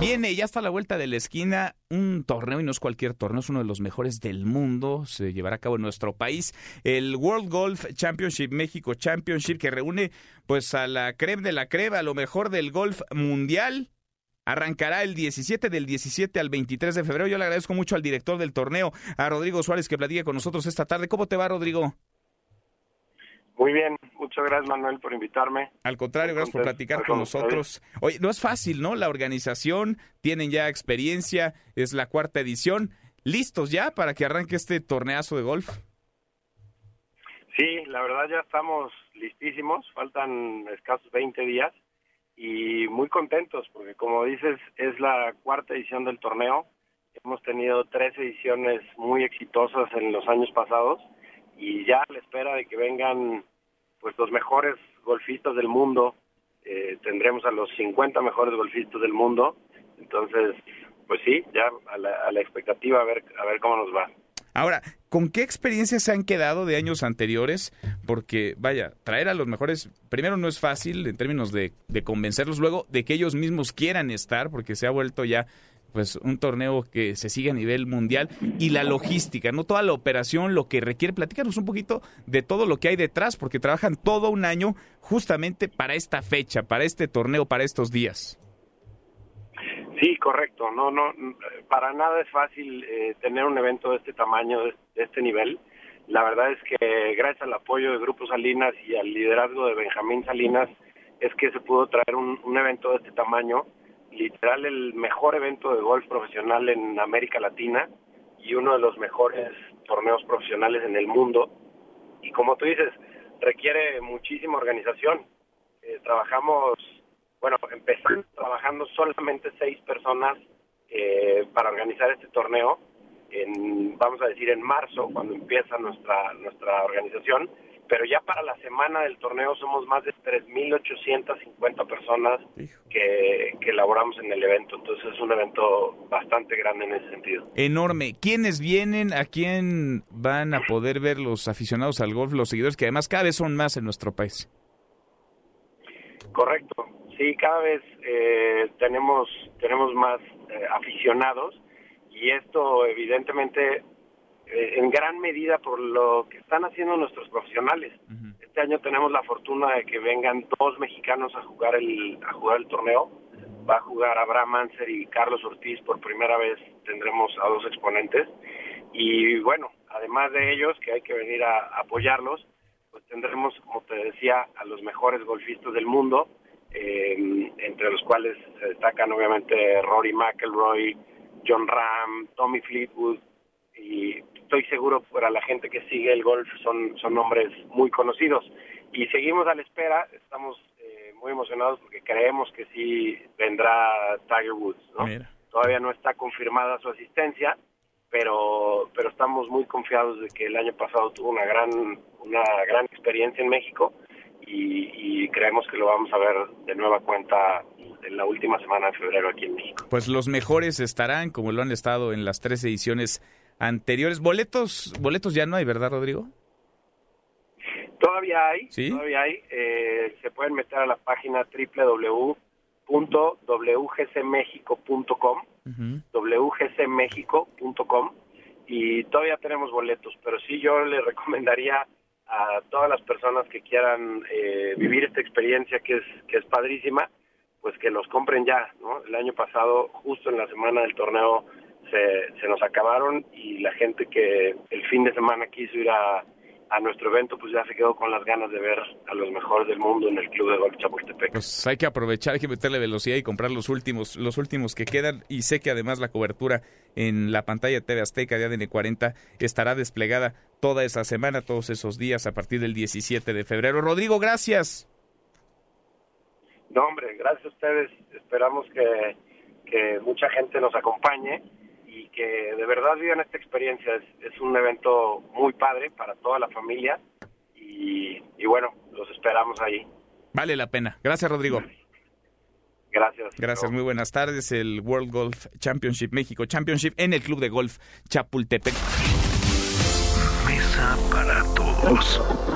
Viene ya está a la vuelta de la esquina un torneo y no es cualquier torneo, es uno de los mejores del mundo. Se llevará a cabo en nuestro país el World Golf Championship México Championship que reúne pues a la creme de la crema, a lo mejor del golf mundial. Arrancará el 17 del 17 al 23 de febrero. Yo le agradezco mucho al director del torneo, a Rodrigo Suárez, que platique con nosotros esta tarde. ¿Cómo te va, Rodrigo? Muy bien, muchas gracias Manuel por invitarme. Al contrario, gracias por platicar con nosotros. Oye, no es fácil, ¿no? La organización, tienen ya experiencia, es la cuarta edición. ¿Listos ya para que arranque este torneazo de golf? Sí, la verdad ya estamos listísimos, faltan escasos 20 días y muy contentos porque como dices es la cuarta edición del torneo. Hemos tenido tres ediciones muy exitosas en los años pasados y ya a la espera de que vengan pues los mejores golfistas del mundo. Eh, tendremos a los 50 mejores golfistas del mundo. Entonces, pues sí, ya a la, a la expectativa a ver, a ver cómo nos va. Ahora, ¿con qué experiencias se han quedado de años anteriores? Porque, vaya, traer a los mejores, primero no es fácil en términos de, de convencerlos, luego de que ellos mismos quieran estar, porque se ha vuelto ya pues un torneo que se sigue a nivel mundial y la logística, no toda la operación, lo que requiere. Platícanos un poquito de todo lo que hay detrás, porque trabajan todo un año justamente para esta fecha, para este torneo, para estos días. Sí, correcto. No, no, para nada es fácil eh, tener un evento de este tamaño, de, este nivel. La verdad es que gracias al apoyo de Grupo Salinas y al liderazgo de Benjamín Salinas es que se pudo traer un, un evento de este tamaño literal el mejor evento de golf profesional en América Latina y uno de los mejores torneos profesionales en el mundo. Y como tú dices, requiere muchísima organización. Eh, trabajamos, bueno, empezamos trabajando solamente seis personas eh, para organizar este torneo. En, vamos a decir en marzo, cuando empieza nuestra nuestra organización, pero ya para la semana del torneo somos más de 3.850 personas que, que elaboramos en el evento, entonces es un evento bastante grande en ese sentido. Enorme. ¿Quiénes vienen? ¿A quién van a poder ver los aficionados al golf, los seguidores, que además cada vez son más en nuestro país? Correcto. Sí, cada vez eh, tenemos, tenemos más eh, aficionados y esto evidentemente en gran medida por lo que están haciendo nuestros profesionales. Uh -huh. Este año tenemos la fortuna de que vengan dos mexicanos a jugar el a jugar el torneo. Va a jugar Abraham Manser y Carlos Ortiz por primera vez. Tendremos a dos exponentes y bueno, además de ellos que hay que venir a, a apoyarlos, pues tendremos, como te decía, a los mejores golfistas del mundo, eh, entre los cuales se destacan obviamente Rory McIlroy, John Ram, Tommy Fleetwood y estoy seguro para la gente que sigue el golf son, son nombres muy conocidos. Y seguimos a la espera, estamos eh, muy emocionados porque creemos que sí vendrá Tiger Woods. ¿no? Todavía no está confirmada su asistencia, pero, pero estamos muy confiados de que el año pasado tuvo una gran, una gran experiencia en México y, y creemos que lo vamos a ver de nueva cuenta en la última semana de febrero aquí en México. Pues los mejores estarán, como lo han estado en las tres ediciones anteriores. Boletos, boletos ya no hay, ¿verdad, Rodrigo? Todavía hay, ¿Sí? todavía hay. Eh, se pueden meter a la página www.wgcmexico.com, uh -huh. wgcmexico.com y todavía tenemos boletos, pero sí yo le recomendaría a todas las personas que quieran eh, vivir esta experiencia que es que es padrísima, pues que los compren ya, ¿no? El año pasado, justo en la semana del torneo se, se, nos acabaron y la gente que el fin de semana quiso ir a, a, nuestro evento pues ya se quedó con las ganas de ver a los mejores del mundo en el Club de Golf Chapultepec. Pues hay que aprovechar, hay que meterle velocidad y comprar los últimos, los últimos que quedan y sé que además la cobertura en la pantalla TV Azteca de ADN 40 estará desplegada toda esa semana, todos esos días a partir del 17 de febrero. Rodrigo, gracias. No, hombre, gracias a ustedes. Esperamos que, que mucha gente nos acompañe y que de verdad vivan esta experiencia. Es, es un evento muy padre para toda la familia y, y, bueno, los esperamos ahí. Vale la pena. Gracias, Rodrigo. Gracias. Gracias, muy buenas tardes. El World Golf Championship México Championship en el Club de Golf Chapultepec. Mesa para todos.